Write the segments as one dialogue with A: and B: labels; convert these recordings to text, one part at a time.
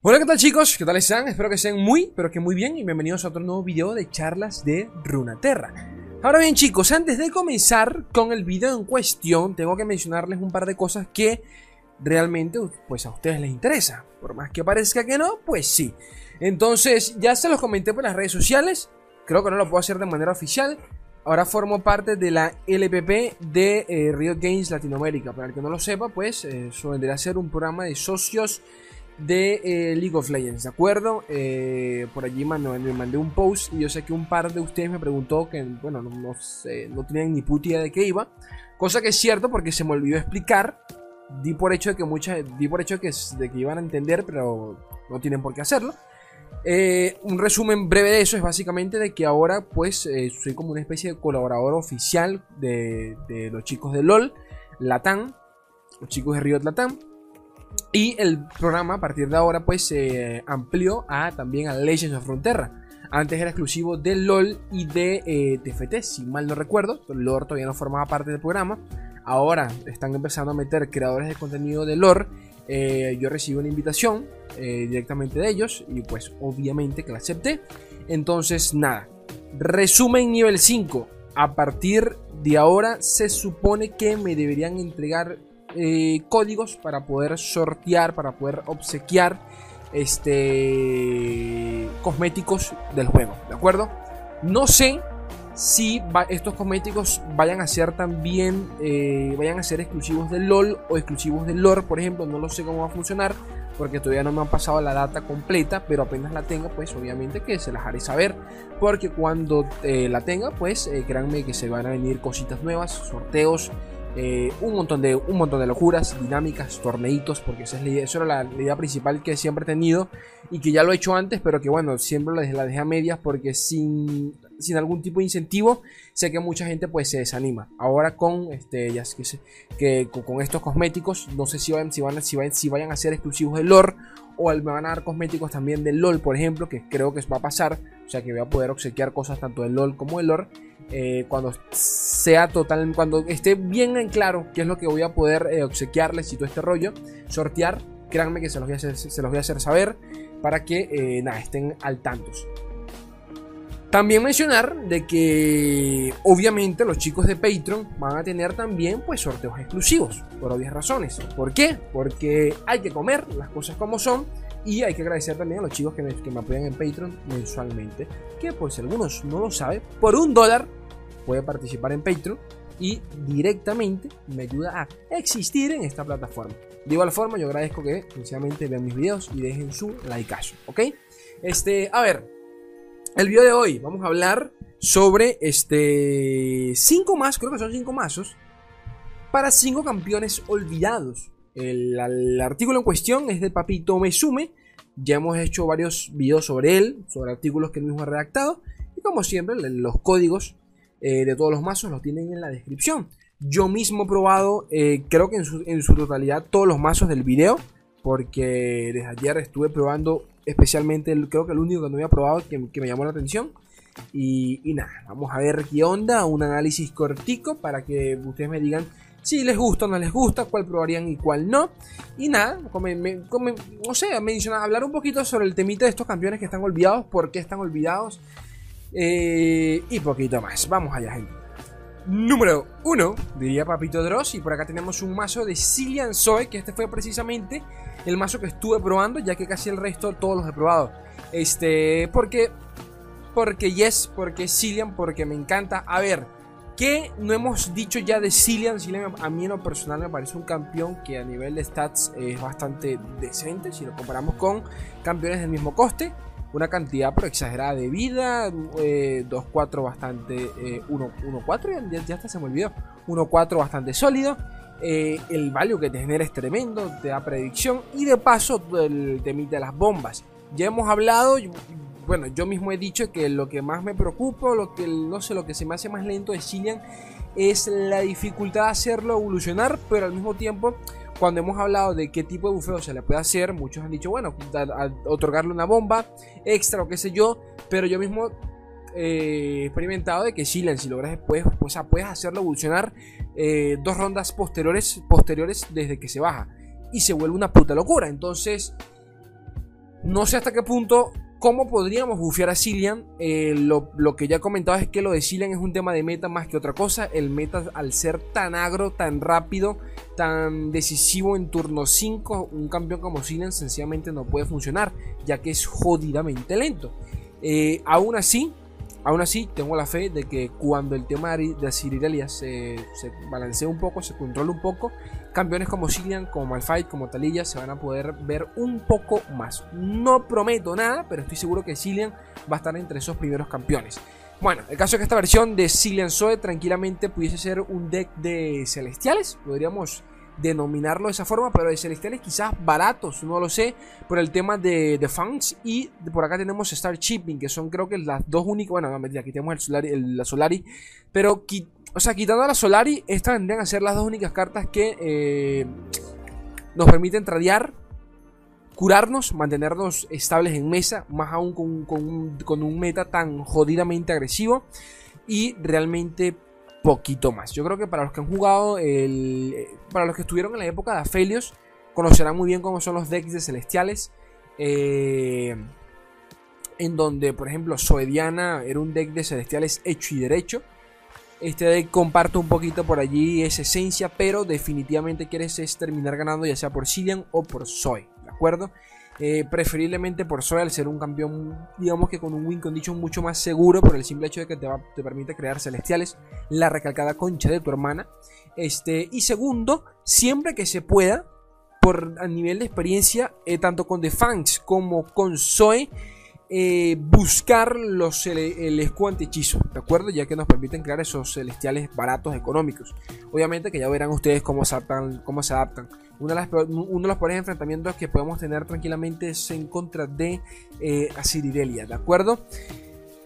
A: Hola, ¿qué tal chicos? ¿Qué tal están? Espero que estén muy, pero que muy bien y bienvenidos a otro nuevo video de charlas de Runaterra. Ahora bien chicos, antes de comenzar con el video en cuestión, tengo que mencionarles un par de cosas que realmente pues a ustedes les interesa. Por más que parezca que no, pues sí. Entonces, ya se los comenté por las redes sociales, creo que no lo puedo hacer de manera oficial, Ahora formo parte de la LPP de eh, Riot Games Latinoamérica. Para el que no lo sepa, pues eh, eso vendría a ser un programa de socios de eh, League of Legends, ¿de acuerdo? por allí me mandé un post y yo sé que un par de ustedes me preguntó que, bueno, no, sé, no tenían ni puta idea de qué iba. Cosa que es cierto porque se me olvidó explicar. Di por hecho de que muchas, di por hecho que, de que iban a entender, pero no tienen por qué hacerlo. Eh, un resumen breve de eso es básicamente de que ahora pues eh, soy como una especie de colaborador oficial de, los chicos de LOL, Latam, los chicos de Riot Latam. Y el programa a partir de ahora pues se amplió a, también a Legends of Frontera. Antes era exclusivo de LOL y de TFT, eh, si mal no recuerdo. LOL todavía no formaba parte del programa. Ahora están empezando a meter creadores de contenido de lore eh, yo recibí una invitación eh, directamente de ellos y pues obviamente que la acepté. Entonces nada, resumen nivel 5. A partir de ahora se supone que me deberían entregar eh, códigos para poder sortear, para poder obsequiar este cosméticos del juego, ¿de acuerdo? No sé si estos cosméticos vayan a ser también, eh, vayan a ser exclusivos de LOL o exclusivos de lore, por ejemplo, no lo sé cómo va a funcionar, porque todavía no me han pasado la data completa, pero apenas la tenga, pues obviamente que se las haré saber, porque cuando eh, la tenga, pues créanme que se van a venir cositas nuevas, sorteos, eh, un, montón de, un montón de locuras, dinámicas, torneitos, porque esa, es la idea, eso era la, idea principal que siempre he tenido y que ya lo he hecho antes, pero que bueno, siempre la, la dejé a medias porque sin, sin algún tipo de incentivo, sé que mucha gente pues se desanima. Ahora con este, ya con, estos cosméticos, no sé si van, si van, si van, si vayan a ser exclusivos de lore o me van a dar cosméticos también del LOL, por ejemplo, que creo que va a pasar, o sea que voy a poder obsequiar cosas tanto del LOL como del lore. Eh, cuando sea total, cuando esté bien en claro qué es lo que voy a poder eh, obsequiarles y todo este rollo, sortear, créanme que se los voy a hacer, se los voy a hacer saber para que eh, estén al tantos. También mencionar de que obviamente los chicos de Patreon van a tener también pues sorteos exclusivos, por obvias razones. ¿Por qué? Porque hay que comer las cosas como son y hay que agradecer también a los chicos que me, que me apoyan en Patreon mensualmente, que por si algunos no lo saben, por un dólar puede participar en Patreon y directamente me ayuda a existir en esta plataforma. De igual forma, yo agradezco que sencillamente vean mis videos y dejen su like, ¿ok? Este, a ver, el video de hoy vamos a hablar sobre este 5 más, creo que son 5 mazos para 5 campeones olvidados. El, el, artículo en cuestión es de Papito Mesume. Ya hemos hecho varios videos sobre él, sobre artículos que él mismo ha redactado. Y como siempre, los códigos eh, de todos los mazos los tienen en la descripción. Yo mismo he probado, eh, creo que en su, totalidad, todos los mazos del video. Porque desde ayer estuve probando especialmente, creo que el único que no había probado que, me llamó la atención. Y, nada, vamos a ver qué onda, un análisis cortico para que ustedes me digan si les gusta o no les gusta, cuál probarían y cuál no. Y nada, come, me, o sea, mencionar, hablar un poquito sobre el temita de estos campeones que están olvidados, por qué están olvidados eh, y poquito más. Vamos allá, gente. Número 1, diría Papito Dross. Y por acá tenemos un mazo de Cillian Zoe, que este fue precisamente el mazo que estuve probando, ya que casi el resto todos los he probado. Este, porque, porque yes, porque Cillian, porque me encanta. A ver, ¿qué no hemos dicho ya de Cillian? Cillian a mí en lo personal me parece un campeón que a nivel de stats es bastante decente si lo comparamos con campeones del mismo coste una cantidad pero exagerada de vida, 2-4 eh, bastante, 1-4, eh, ya, hasta se me olvidó, 1-4 bastante sólido, eh, el value que te genera es tremendo, te da predicción y de paso el te emite las bombas. Ya hemos hablado, bueno, yo mismo he dicho que lo que más me preocupa, lo que no sé, lo que se me hace más lento de Cillian es la dificultad de hacerlo evolucionar, pero al mismo tiempo cuando hemos hablado de qué tipo de bufeo se le puede hacer, muchos han dicho, bueno, otorgarle una bomba extra o qué sé yo, pero yo mismo eh, experimentado de que Shilan, si logras después, pues, puedes hacerlo evolucionar eh, dos rondas posteriores, posteriores desde que se baja y se vuelve una puta locura. Entonces, No sé hasta qué punto ¿Cómo podríamos bufear a Cillian? Eh, lo, que ya he comentado es que lo de Cillian es un tema de meta más que otra cosa. El meta, al ser tan agro, tan rápido, tan decisivo en turno 5, un campeón como Cillian sencillamente no puede funcionar, ya que es jodidamente lento. Eh, aún así, Aún así, tengo la fe de que cuando el tema de Cirirelia se, se balancee un poco, se controle un poco, campeones como Cillian, como Malphite, como Talilla se van a poder ver un poco más. No prometo nada, pero estoy seguro que Cillian va a estar entre esos primeros campeones. Bueno, el caso es que esta versión de Cillian Zoe tranquilamente pudiese ser un deck de celestiales. Podríamos denominarlo de esa forma, pero de celestiales quizás baratos, no lo sé, por el tema de, de fans. Y por acá tenemos Star Shipping, que son creo que las dos únicas. Bueno, no, aquí tenemos el Solari, la Solari, pero o sea, quitando a la Solari, estas tendrían a ser las dos únicas cartas que eh, nos permiten tradear, curarnos, mantenernos estables en mesa, más aún con, un, con un meta tan jodidamente agresivo. Y realmente poquito más. Yo creo que para los que han jugado, eh, para los que estuvieron en la época de Aphelios, conocerán muy bien cómo son los decks de celestiales. Eh, en donde, por ejemplo, Soediana era un deck de celestiales hecho y derecho. Este deck comparte un poquito por allí esa esencia, pero definitivamente quieres es terminar ganando ya sea por Cillian o por Zoe, ¿de acuerdo? Eh, preferiblemente por Zoe al ser un campeón, digamos que con un win condition mucho más seguro por el simple hecho de que te, te permite crear celestiales, la recalcada concha de tu hermana. Este, y segundo, siempre que se pueda, por a nivel de experiencia, eh, tanto con The Fangs como con Zoe, eh, buscar los, el, escudo ¿de acuerdo? Ya que nos permiten crear esos celestiales baratos, económicos. Obviamente que ya verán ustedes cómo se adaptan. Cómo se adaptan. Uno, de uno de los peores enfrentamientos que podemos tener tranquilamente es en contra de eh, Asiridelia, ¿de acuerdo?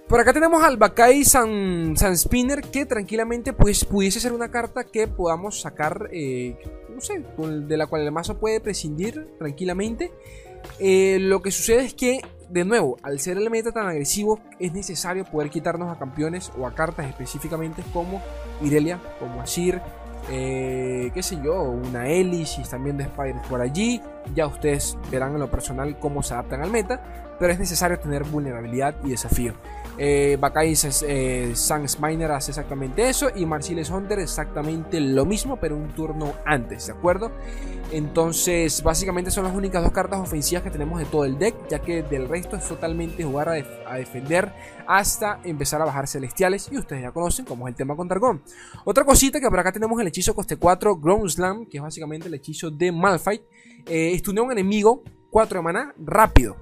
A: Por acá tenemos al Bakai San, Spinner que tranquilamente pues, pudiese ser una carta que podamos sacar, eh, no sé, de la cual el mazo puede prescindir tranquilamente. Eh, lo que sucede es que de nuevo, al ser el meta tan agresivo, es necesario poder quitarnos a campeones o a cartas específicamente como Irelia, como Asir, eh, qué sé yo, una Elis también de Spider por allí. Ya ustedes verán en lo personal cómo se adaptan al meta, pero es necesario tener vulnerabilidad y desafío. Eh, Bakai eh, Miner hace exactamente eso y Marcellus Hunter exactamente lo mismo, pero un turno antes, ¿de acuerdo? Entonces, básicamente son las únicas dos cartas ofensivas que tenemos de todo el deck, ya que del resto es totalmente jugar a, defender hasta empezar a bajar celestiales, y ustedes ya conocen cómo es el tema con Targon. Otra cosita que por acá tenemos el hechizo coste 4 Ground Slam, que es básicamente el hechizo de Malphite. Eh, un enemigo 4 de maná rápido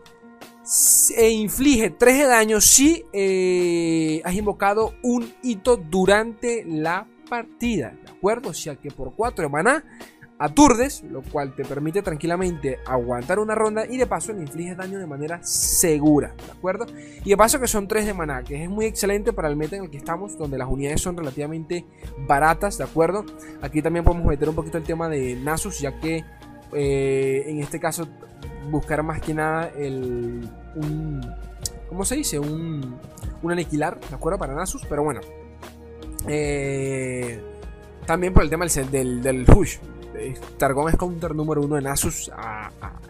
A: e inflige 3 de daño si eh, has invocado un hito durante la partida. ¿De acuerdo? O sea que por 4 de maná aturdes, lo cual te permite tranquilamente aguantar una ronda y de paso le infliges daño de manera segura, ¿de acuerdo? Y de paso que son 3 de maná, que es muy excelente para el meta en el que estamos, donde las unidades son relativamente baratas, ¿de acuerdo? Aquí también podemos meter un poquito el tema de Nasus, ya que eh, en este caso buscar más que nada el un ¿cómo se dice? un un aniquilar, ¿de acuerdo? Para Nasus, pero bueno. Eh, también por el tema del, del, del Hush. Eh, Targon es counter número uno en Asus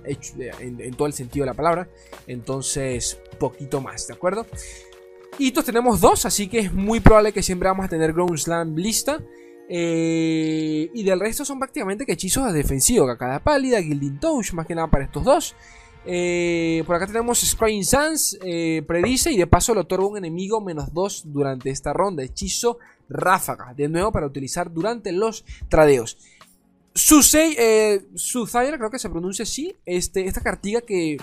A: en, todo el sentido de la palabra. Entonces, poquito más, ¿de acuerdo? Hitos tenemos dos, así que es muy probable que siempre vamos a tener Ground Slam lista. Eh, y del resto son prácticamente que hechizos defensivos. Cacada pálida, Gilding Touch, más que nada para estos dos. Eh, por acá tenemos Scrying Sans, predice y de paso le otorga un enemigo menos 2 durante esta ronda. Hechizo ráfaga, de nuevo para utilizar durante los tradeos. Susei, eh, creo que se pronuncia así. Este, esta cartiga que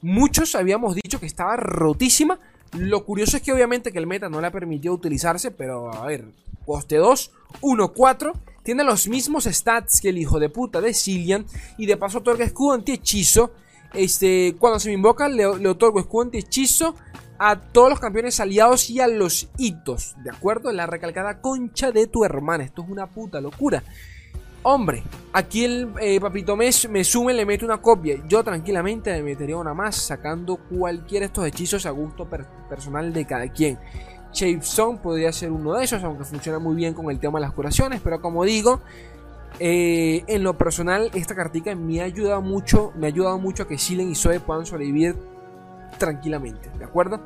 A: muchos habíamos dicho que estaba rotísima. Lo curioso es que obviamente que el meta no le ha permitido utilizarse, pero a ver, coste 2, 1, 4. Tiene los mismos stats que el hijo de puta de Cillian. Y de paso otorga escudo anti-hechizo. Este, cuando se me invoca, le, le otorgo escudo anti-hechizo a todos los campeones aliados y a los hitos. ¿De acuerdo? La recalcada concha de tu hermana. Esto es una puta locura. Hombre, aquí el eh, papito mes me sume, le mete una copia. Yo tranquilamente me metería una más, sacando cualquiera de estos hechizos a gusto personal de cada quien. Shape podría ser uno de esos, aunque funciona muy bien con el tema de las curaciones, pero como digo, Eh, en lo personal, esta cartica me ha ayudado mucho, me ha ayudado mucho a que Silen y Zoe puedan sobrevivir tranquilamente, ¿de acuerdo?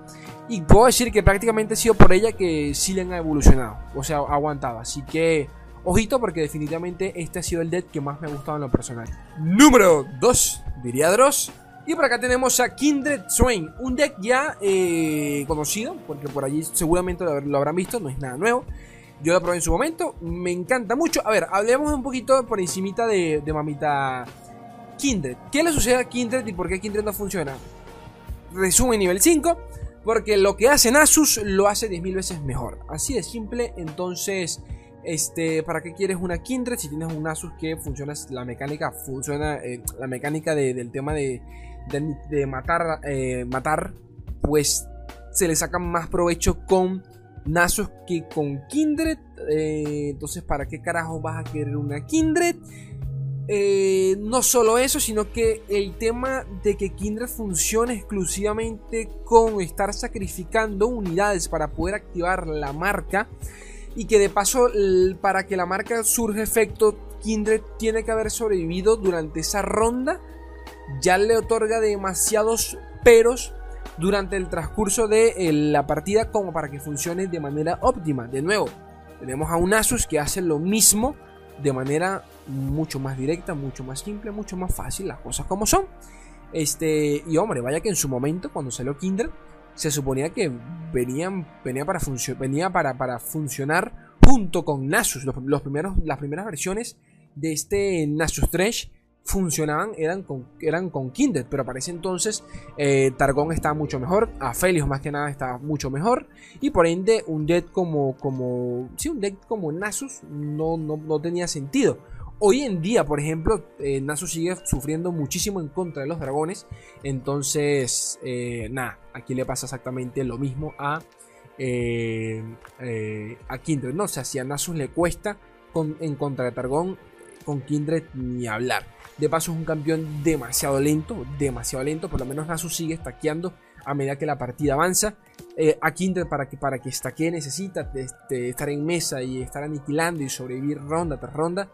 A: Y puedo decir que prácticamente ha sido por ella que Silen ha evolucionado, o sea, ha aguantado. Así que, ojito, porque definitivamente este ha sido el deck que más me ha gustado en lo personal. Número 2, diría Dross. Y por acá tenemos a Kindred Swain, un deck ya eh, conocido, porque por allí seguramente lo habrán visto, no es nada nuevo. Yo lo probé en su momento, me encanta mucho. A ver, hablemos un poquito por encimita de, mamita Kindred. ¿Qué le sucede a Kindred y por qué Kindred no funciona? Resumen nivel 5, porque lo que hace Nasus lo hace 10.000 veces mejor. Así de simple, entonces... Este, ¿para qué quieres una Kindred si tienes un Nasus que funciona la mecánica, funciona eh, la mecánica del tema de, de, matar, eh, matar, pues se le saca más provecho con Nasus que con Kindred. Eh, entonces, ¿para qué carajo vas a querer una Kindred? Eh, no solo eso, sino que el tema de que Kindred funcione exclusivamente con estar sacrificando unidades para poder activar la marca. Y que de paso, para que la marca surja efecto, Kindred tiene que haber sobrevivido durante esa ronda. Ya le otorga demasiados peros durante el transcurso de eh, la partida como para que funcione de manera óptima. De nuevo, tenemos a un Asus que hace lo mismo de manera mucho más directa, mucho más simple, mucho más fácil, las cosas como son. Este, y hombre, vaya que en su momento, cuando salió Kindred, se suponía que venían, venía, para, para, para funcionar junto con Nasus. Los, primeros, las primeras versiones de este Nasus Trash funcionaban eran con, eran con Kindred, pero para ese entonces eh, Targón estaba mucho mejor, Aphelios más que nada estaba mucho mejor, y por ende un deck como, como, sí, un deck como Nasus no, no, tenía sentido. Hoy en día, por ejemplo, eh, Nasus sigue sufriendo muchísimo en contra de los dragones, entonces, eh, nada, aquí le pasa exactamente lo mismo a, a Kindred, ¿no? O sea, si a Nasus le cuesta con, en contra de Targón, con Kindred ni hablar. De paso es un campeón demasiado lento, demasiado lento, por lo menos Nasus sigue estaqueando a medida que la partida avanza. Eh, a Kindred para que, para que estaquee necesita este, estar en mesa y estar aniquilando y sobrevivir ronda tras ronda.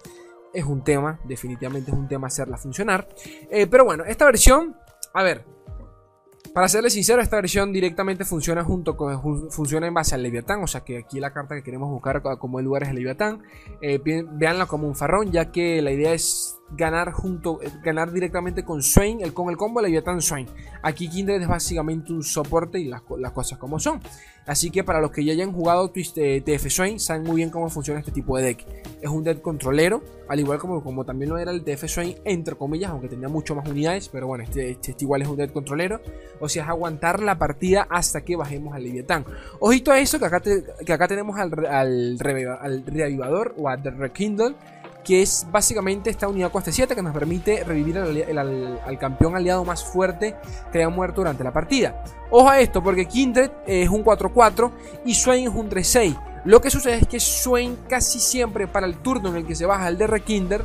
A: Es un tema, definitivamente es un tema hacerla funcionar. Eh, pero bueno, esta versión, a ver, para serles sincero, esta versión directamente funciona junto con funciona en base al Leviatán, o sea que aquí la carta que queremos buscar como el lugar es el Leviatán. Eh, veanla como un farrón, ya que la idea es ganar junto, eh, ganar directamente con Swain, el, con el combo Leviatán Swain. Aquí Kindred es básicamente un soporte y las, cosas como son. Así que para los que ya hayan jugado TF eh, Swain, saben muy bien cómo funciona este tipo de deck. Es un deck controlero, al igual como, como también lo era el TF Swain, entre comillas, aunque tenía mucho más unidades, pero bueno, este, este, este, igual es un deck controlero. O sea, es aguantar la partida hasta que bajemos al Leviatán. Ojito a eso, que acá, que acá tenemos al, al, al reavivador o a The Rekindle que es básicamente esta unidad coste 7 que nos permite revivir al, campeón aliado más fuerte que haya muerto durante la partida. Ojo a esto, porque Kindred es un 4-4 y Swain es un 3-6. Lo que sucede es que Swain casi siempre para el turno en el que se baja el DR Kinder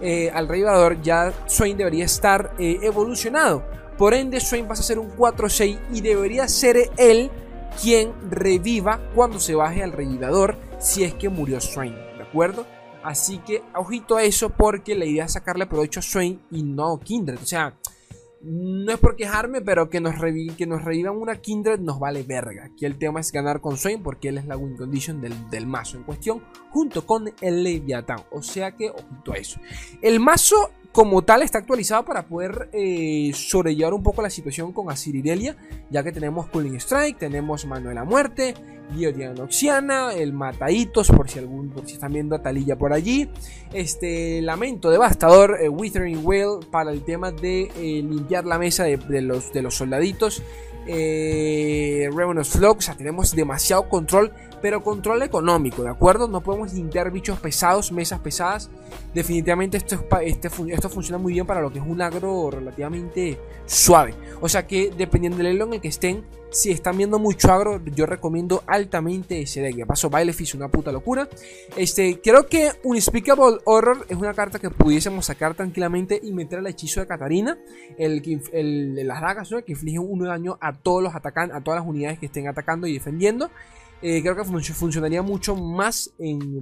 A: eh, al revivador, ya Swain debería estar eh, evolucionado. Por ende, Swain pasa a ser un 4-6 y debería ser él quien reviva cuando se baje al revivador si es que murió Swain, ¿de acuerdo? Así que ojito a eso porque la idea es sacarle provecho a Swain y no Kindred. O sea, no es por quejarme, pero que nos, que nos revivan una Kindred nos vale verga. Aquí el tema es ganar con Swain porque él es la win condition del, del mazo en cuestión, junto con el Leviathan. O sea que, ojito a eso. El mazo como tal está actualizado para poder eh, sobrellevar un poco la situación con Asirirelia, ya que tenemos Cooling Strike, tenemos Mano de la Muerte, Guillotina Noxiana, el Mataditos, por si algún, por si están viendo a Talilla por allí, este Lamento Devastador, eh, Withering Whale para el tema de eh, limpiar la mesa de, los, de los soldaditos, eh, Revenus Flock, o sea, tenemos demasiado control pero control económico, ¿de acuerdo? No podemos limpiar bichos pesados, mesas pesadas. Definitivamente esto, este, esto funciona muy bien para lo que es un agro relativamente suave. O sea que dependiendo del elo en el que estén, si están viendo mucho agro, yo recomiendo altamente ese deck. De paso, es una puta locura. Este, creo que Unspeakable Horror es una carta que pudiésemos sacar tranquilamente y meter el hechizo de Katarina. El, el, las dagas, que inflige de daño a todos los atacantes, a todas las unidades que estén atacando y defendiendo. Eh, creo que funcionaría mucho más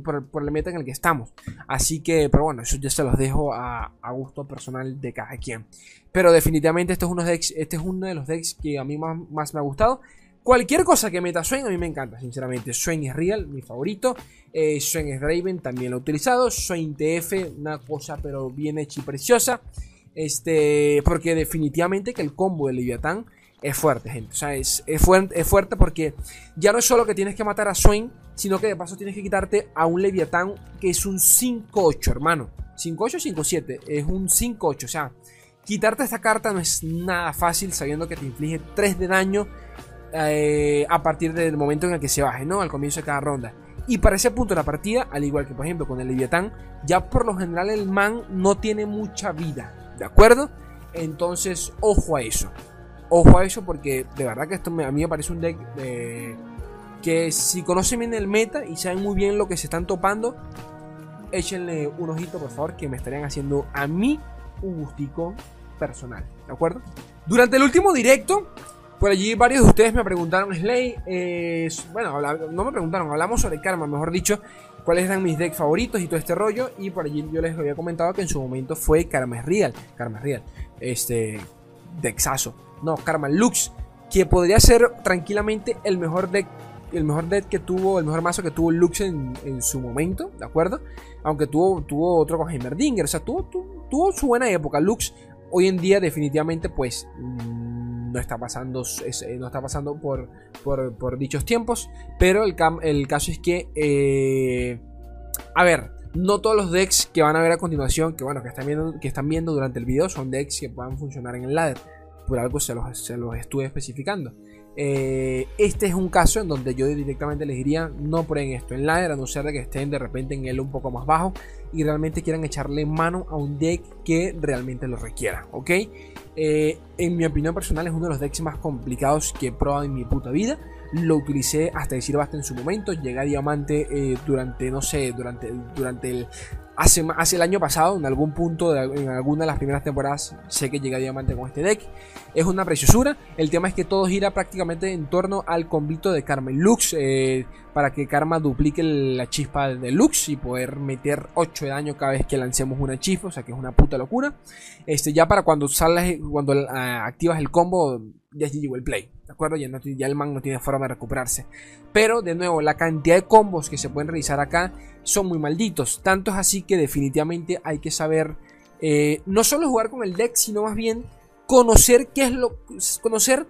A: por, el meta en el que estamos. Así que, pero bueno, eso ya se los dejo a, gusto personal de cada quien. Pero definitivamente es uno de, este es uno de los decks que a mí más, me ha gustado. Cualquier cosa que meta Swain a mí me encanta, sinceramente. Swain es real, mi favorito. Eh, Swain es Draven, también lo he utilizado. Swain TF, una cosa pero bien hecha y preciosa. Este, porque definitivamente que el combo de Leviatán es fuerte, gente. O sea, es, fuerte, porque ya no es solo que tienes que matar a Swain, sino que de paso tienes que quitarte a un Leviatán que es un 5-8, hermano. 5-8 5-7, es un 5-8. O sea, quitarte esta carta no es nada fácil sabiendo que te inflige 3 de daño eh, a partir del momento en el que se baje, ¿no? Al comienzo de cada ronda. Y para ese punto de la partida, al igual que por ejemplo con el Leviatán, ya por lo general el man no tiene mucha vida, ¿de acuerdo? Entonces, ojo a eso. Ojo a eso porque de verdad que esto a mí me parece un deck eh, que si conocen bien el meta y saben muy bien lo que se están topando, échenle un ojito por favor que me estarían haciendo a mí un gustico personal, ¿de acuerdo? Durante el último directo, por allí varios de ustedes me preguntaron, Slay, eh, bueno, no me preguntaron, hablamos sobre Karma, mejor dicho, cuáles eran mis decks favoritos y todo este rollo, y por allí yo les había comentado que en su momento fue Karma es Real, Karma es Real, este, dexazo no, Karma Lux, que podría ser tranquilamente el mejor deck el mejor deck que tuvo, el mejor mazo que tuvo Lux en, su momento, ¿de acuerdo? Aunque tuvo, tuvo otro con Heimerdinger, o sea, tuvo, tuvo, su buena época. Lux hoy en día definitivamente pues mm, no está pasando, eh, no está pasando por, por, dichos tiempos, pero el, el caso es que, eh, a ver, no todos los decks que van a ver a continuación, que bueno, que están viendo, que están viendo durante el video, son decks que puedan funcionar en el ladder por algo se los, se los estuve especificando. Eh, este es un caso en donde yo directamente les diría no prueben esto en ladder a no ser de que estén de repente en él un poco más bajo y realmente quieran echarle mano a un deck que realmente lo requiera, ¿ok? Eh, en mi opinión personal es uno de los decks más complicados que he probado en mi puta vida. Lo utilicé hasta decir basta en su momento. Llegué a diamante eh, durante, no sé, durante, durante el Hace, hace, el año pasado, en algún punto, en alguna de las primeras temporadas, sé que llegué a diamante con este deck. Es una preciosura. El tema es que todo gira prácticamente en torno al convito de Karma Lux. Eh, para que Karma duplique la chispa de Lux y poder meter 8 de daño cada vez que lancemos una chispa. O sea que es una puta locura. Este, ya para cuando sales, cuando ah, activas el combo, ya llegó el play. ¿De acuerdo? Ya, ya el man no tiene forma de recuperarse. Pero de nuevo, la cantidad de combos que se pueden realizar acá son muy malditos. Tanto es así que definitivamente hay que saber eh, no solo jugar con el deck, sino más bien conocer qué es lo. conocer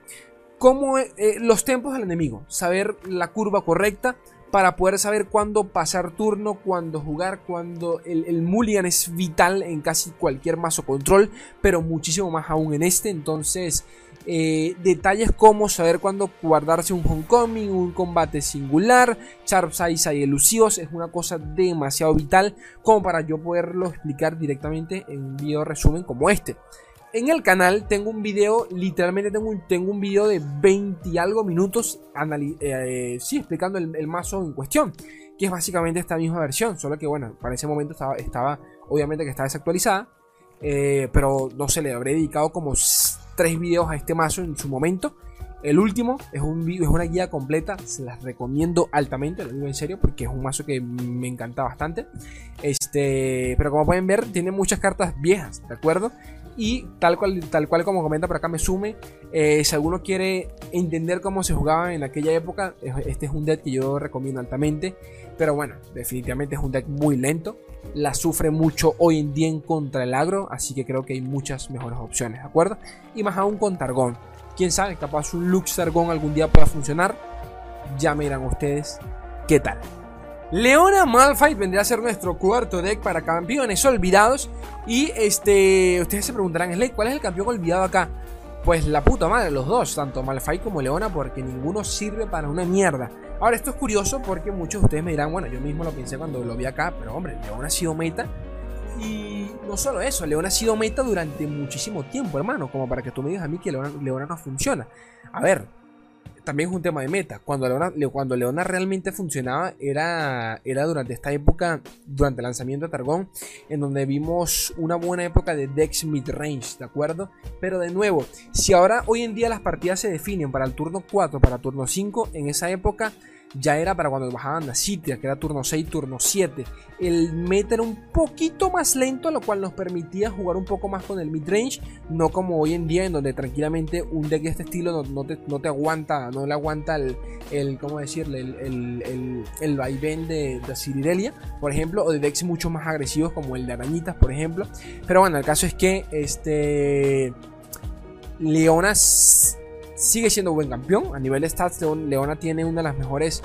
A: cómo eh, los tiempos del enemigo. Saber la curva correcta para poder saber cuándo pasar turno, cuándo jugar, cuando el, el, mulligan es vital en casi cualquier mazo control, pero muchísimo más aún en este. Entonces, eh, detalles como saber cuándo guardarse un homecoming, un combate singular, sharp size y elusivos, es una cosa demasiado vital como para yo poderlo explicar directamente en un video resumen como este. En el canal tengo un video, literalmente tengo un, tengo un video de 20 y algo minutos eh, sí, explicando el, mazo en cuestión, que es básicamente esta misma versión, solo que bueno, para ese momento estaba, obviamente que estaba desactualizada, eh, pero no se le habré dedicado como tres videos a este mazo en su momento. El último es, un, es una guía completa, se las recomiendo altamente, lo digo en serio, porque es un mazo que me encanta bastante. Este, pero como pueden ver, tiene muchas cartas viejas, ¿de acuerdo? Y tal cual, tal cual como comenta por acá me sume, eh, si alguno quiere entender cómo se jugaba en aquella época, este es un deck que yo recomiendo altamente. Pero bueno, definitivamente es un deck muy lento. La sufre mucho hoy en día en contra el agro, así que creo que hay muchas mejores opciones, ¿de acuerdo? Y más aún con Targón. Quién sabe, capaz un Lux Targón algún día pueda funcionar. Ya me dirán ustedes qué tal. Leona Malphite vendría a ser nuestro cuarto deck para campeones olvidados. Y este, ustedes se preguntarán, ¿cuál es el campeón olvidado acá? Pues la puta madre, los dos, tanto Malphite como Leona, porque ninguno sirve para una mierda. Ahora, esto es curioso porque muchos de ustedes me dirán, bueno, yo mismo lo pensé cuando lo vi acá, pero hombre, Leona ha sido meta. Y no solo eso, Leona ha sido meta durante muchísimo tiempo, hermano, como para que tú me digas a mí que Leona no funciona. A ver, también es un tema de meta. Cuando Leona, cuando Leona realmente funcionaba era, era durante esta época, durante el lanzamiento de Targón, en donde vimos una buena época de Dex mid-range, ¿de acuerdo? Pero de nuevo, si ahora hoy en día las partidas se definen para el turno 4, para el turno 5, en esa época ya era para cuando bajaban la Citria, que era turno 6, turno 7. El meta era un poquito más lento, lo cual nos permitía jugar un poco más con el midrange, no como hoy en día, en donde tranquilamente un deck de este estilo no, te, aguanta, no le aguanta el, el ¿cómo decirle? El, el, vaivén de, de Ciridelia, por ejemplo, o de decks mucho más agresivos como el de Arañitas, por ejemplo. Pero bueno, el caso es que este. Leonas sigue siendo buen campeón. A nivel de stats, Leona tiene una de las mejores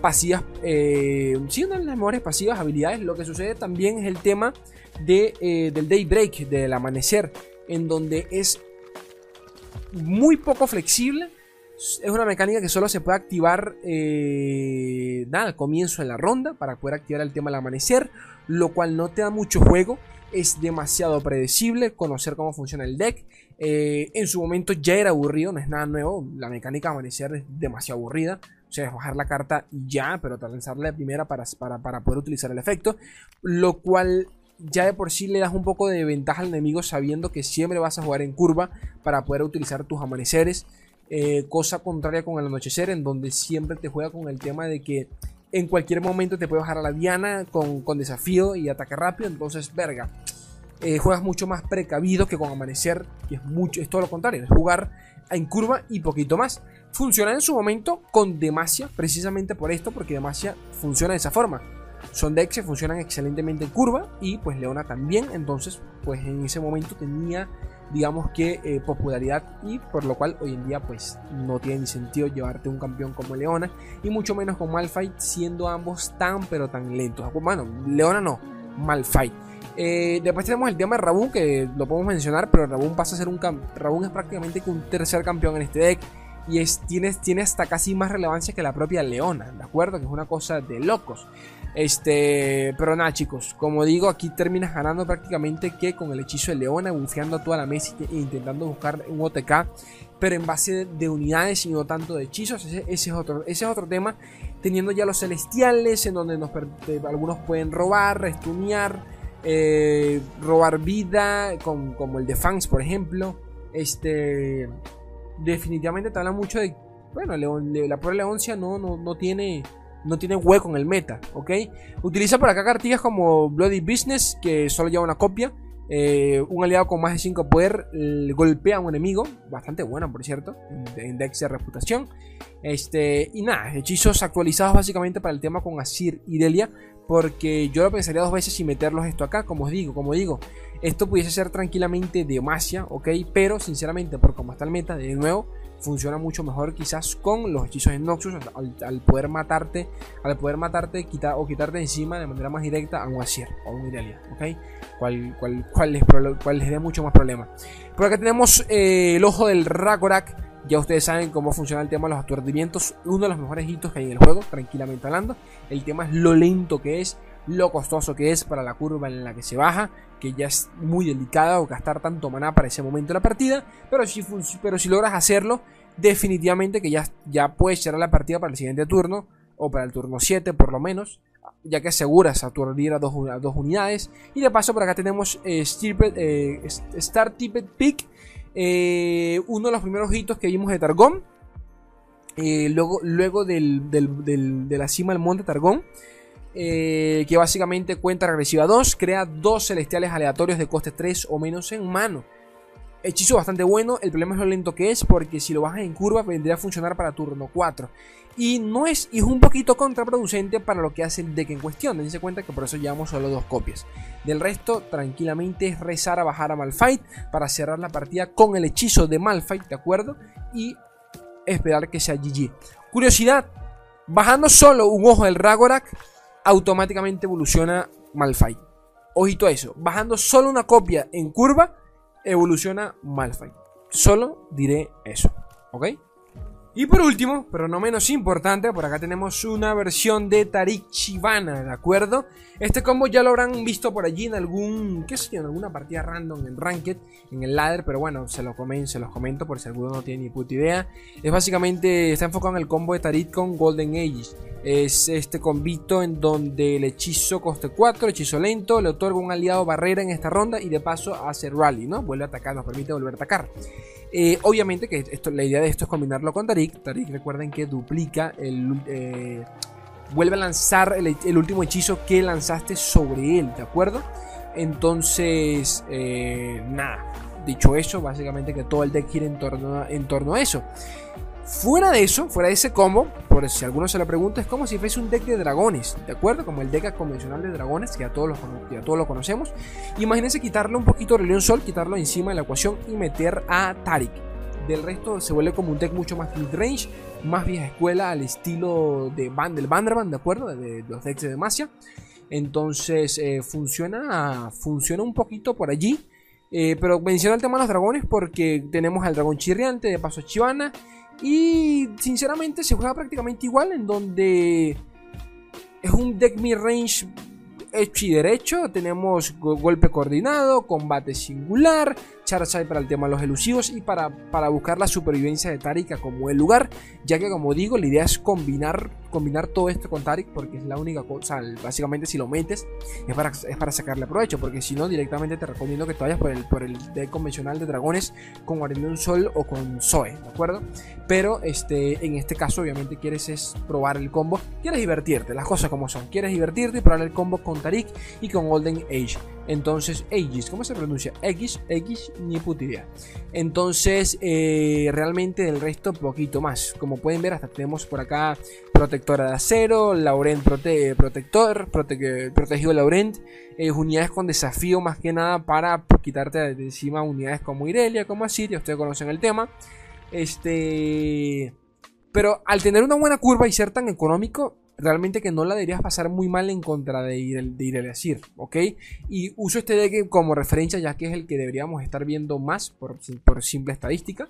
A: pasivas. Eh, sí, una de las mejores pasivas habilidades. Lo que sucede también es el tema de, eh, del Daybreak, del amanecer, en donde es muy poco flexible. Es una mecánica que solo se puede activar eh, al comienzo de la ronda para poder activar el tema del amanecer, lo cual no te da mucho juego es demasiado predecible, conocer cómo funciona el deck. Eh, en su momento ya era aburrido, no es nada nuevo. La mecánica de amanecer es demasiado aburrida. O sea, es bajar la carta y ya, pero lanzarla de primera para, para, poder utilizar el efecto. Lo cual ya de por sí le das un poco de ventaja al enemigo sabiendo que siempre vas a jugar en curva para poder utilizar tus amaneceres. Eh, cosa contraria con el anochecer, en donde siempre te juega con el tema de que en cualquier momento te puede bajar a la diana con, desafío y ataque rápido. Entonces, verga. Eh, juegas mucho más precavido que con amanecer, que es mucho, es todo lo contrario, es jugar en curva y poquito más. Funciona en su momento con Demacia, precisamente por esto, porque Demacia funciona de esa forma. Son decks que funcionan excelentemente en curva y pues Leona también, entonces pues en ese momento tenía digamos que eh, popularidad y por lo cual hoy en día pues no tiene ni sentido llevarte un campeón como Leona y mucho menos con Malphite siendo ambos tan pero tan lentos. Bueno, Leona no, Malphite. Eh, después tenemos el tema de Rabun que lo podemos mencionar, pero Rabun pasa a ser un Rabun es prácticamente un tercer campeón en este deck y es, tiene, tiene hasta casi más relevancia que la propia Leona, ¿de acuerdo? Que es una cosa de locos. Este, pero nada, chicos, como digo, aquí terminas ganando prácticamente que con el hechizo de Leona, bufeando a toda la mesa e intentando buscar un OTK, pero en base de unidades y no tanto de hechizos. Ese, es, otro, ese es otro tema. Teniendo ya los celestiales, en donde nos, algunos pueden robar, restunear, eh, robar vida, como el de Fangs, por ejemplo. Este, definitivamente te habla mucho de, bueno, la prueba Leoncia no, no, no tiene no tiene hueco en el meta, ¿ok? Utiliza por acá cartillas como Bloody Business, que solo lleva una copia. Eh, un aliado con más de 5 poder golpea a un enemigo, bastante bueno por cierto, en Dex de reputación. Este, y nada, hechizos actualizados básicamente para el tema con Asir y Delia, porque yo lo pensaría dos veces y meterlos esto acá, como os digo, como digo, esto pudiese ser tranquilamente Demacia, ok, pero sinceramente por como está el meta, de nuevo, funciona mucho mejor quizás con los hechizos de Noxus al, poder matarte, al poder matarte quitar, o quitarte encima de manera más directa a un Asir o a un Irelia, ¿ok? Cual, cual, les, cual les dé mucho más problema. Por acá tenemos eh, el ojo del Rakorak. Ya ustedes saben cómo funciona el tema de los aturdimientos. Uno de los mejores hitos que hay en el juego, tranquilamente hablando. El tema es lo lento que es, lo costoso que es para la curva en la que se baja que ya es muy delicada o gastar tanto maná para ese momento de la partida, pero si, pero si logras hacerlo, definitivamente que ya, ya puedes cerrar la partida para el siguiente turno, o para el turno 7 por lo menos, ya que aseguras aturdir a dos, dos unidades. Y de paso por acá tenemos eh, eh Star Tippet Peak, eh, uno de los primeros hitos que vimos de Targón, eh, luego, luego de la cima del monte Targón. Eh, que básicamente cuenta regresiva 2, crea dos celestiales aleatorios de coste 3 o menos en mano. Hechizo bastante bueno, el problema es lo lento que es, porque si lo bajas en curva vendría a funcionar para turno 4. Y no es, y es un poquito contraproducente para lo que hace el deck en cuestión. Dense cuenta que por eso llevamos solo dos copias. Del resto, tranquilamente es rezar a bajar a Malfight para cerrar la partida con el hechizo de Malfight, ¿de acuerdo? Y esperar que sea GG. Curiosidad, bajando solo un ojo del Ragorak automáticamente evoluciona Malphite. Ojito a eso, bajando solo una copia en curva, evoluciona Malphite. Solo diré eso, ¿ok? Y por último, pero no menos importante, por acá tenemos una versión de Tarik Chivana, ¿de acuerdo? Este combo ya lo habrán visto por allí en algún, qué sé yo, en alguna partida random en Ranked, en el ladder, pero bueno, se, lo comen, se los comento por si alguno no tiene ni puta idea. Es básicamente, está enfocado en el combo de Tarik con Golden Ages. Es este combito en donde el hechizo coste 4, hechizo lento, le otorga un aliado barrera en esta ronda y de paso hace rally, ¿no? Vuelve a atacar, nos permite volver a atacar. Eh, obviamente que esto, la idea de esto es combinarlo con Tarik Tarik. Tarik, recuerden que duplica el. Eh, vuelve a lanzar el, último hechizo que lanzaste sobre él, ¿de acuerdo? Entonces, eh, nada. Dicho eso, básicamente que todo el deck gira en torno, en torno a eso. Fuera de eso, fuera de ese combo, por si alguno se lo pregunta, es como si fuese un deck de dragones, ¿de acuerdo? Como el deck convencional de dragones, que a todos, los, todos lo conocemos. Imagínense quitarle un poquito de León Sol, quitarlo encima de la ecuación y meter a Tarik. Del resto se vuelve como un deck mucho más mid-range, más vieja escuela al estilo de Van, del ¿de acuerdo? De, los decks de Demacia. Entonces eh, funciona, funciona un poquito por allí. Eh, pero menciono el tema de los dragones porque tenemos al dragón chirriante, de paso Chivana y sinceramente se juega prácticamente igual en donde es un deck mid-range hecho y derecho. Tenemos golpe coordinado, combate singular, Charizard para el tema de los elusivos y para, para buscar la supervivencia de Tarika como el lugar, ya que como digo, la idea es combinar, combinar todo esto con Tarik porque es la única cosa, básicamente si lo metes es para, es para sacarle provecho, porque si no directamente te recomiendo que te vayas por el, por el deck convencional de dragones con un Sol o con Zoe, ¿de acuerdo? Pero este, en este caso obviamente quieres es probar el combo, quieres divertirte, las cosas como son, quieres divertirte y probar el combo con Tarik y con Golden Age. Entonces, Aegis, ¿cómo se pronuncia? X, X, ni puta idea. Entonces, eh, realmente del resto, poquito más. Como pueden ver, hasta tenemos por acá Protectora de Acero, Laurent Protector, Protegido Laurent, eh, unidades con desafío más que nada para quitarte de encima unidades como Irelia, como Asiria, ustedes conocen el tema. Este. Pero al tener una buena curva y ser tan económico, realmente que no la deberías pasar muy mal en contra de ir, de ir a decir, ¿ok? Y uso este deck como referencia ya que es el que deberíamos estar viendo más por, por simple estadística.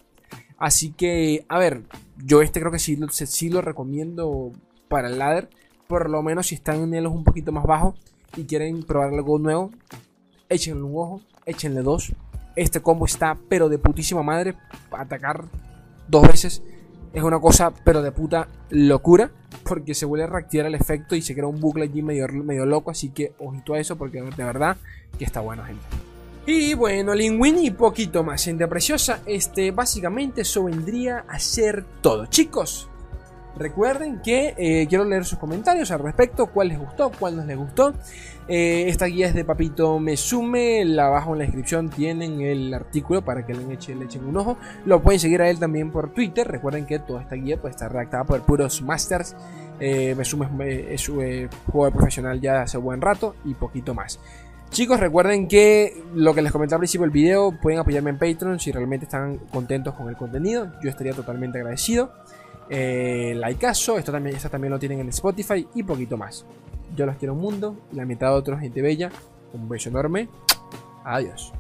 A: Así que, a ver, yo este creo que sí, sí lo recomiendo para el ladder. Por lo menos si están en elos un poquito más bajos y quieren probar algo nuevo, échenle un ojo, échenle dos. Este combo está pero de putísima madre. Atacar dos veces es una cosa pero de puta locura porque se vuelve a reactivar el efecto y se crea un bucle allí medio, medio loco, así que ojito a eso porque de verdad que está bueno, gente. Y bueno, Linguini poquito más, gente preciosa, este básicamente eso vendría a ser todo. Chicos, Recuerden que eh, quiero leer sus comentarios al respecto, cuál les gustó, cuál no les gustó. Eh, esta guía es de Papito Mesume, la abajo en la descripción tienen el artículo para que le echen, un ojo. Lo pueden seguir a él también por Twitter. Recuerden que toda esta guía puede estar redactada por puros masters. Eh, Mesume es su jugador profesional ya hace buen rato y poquito más. Chicos, recuerden que lo que les comenté al principio del video, pueden apoyarme en Patreon si realmente están contentos con el contenido. Yo estaría totalmente agradecido eh, esto también, esto también lo tienen en Spotify y poquito más. Yo los quiero un mundo la mitad de otros gente bella. Un beso enorme. Adiós.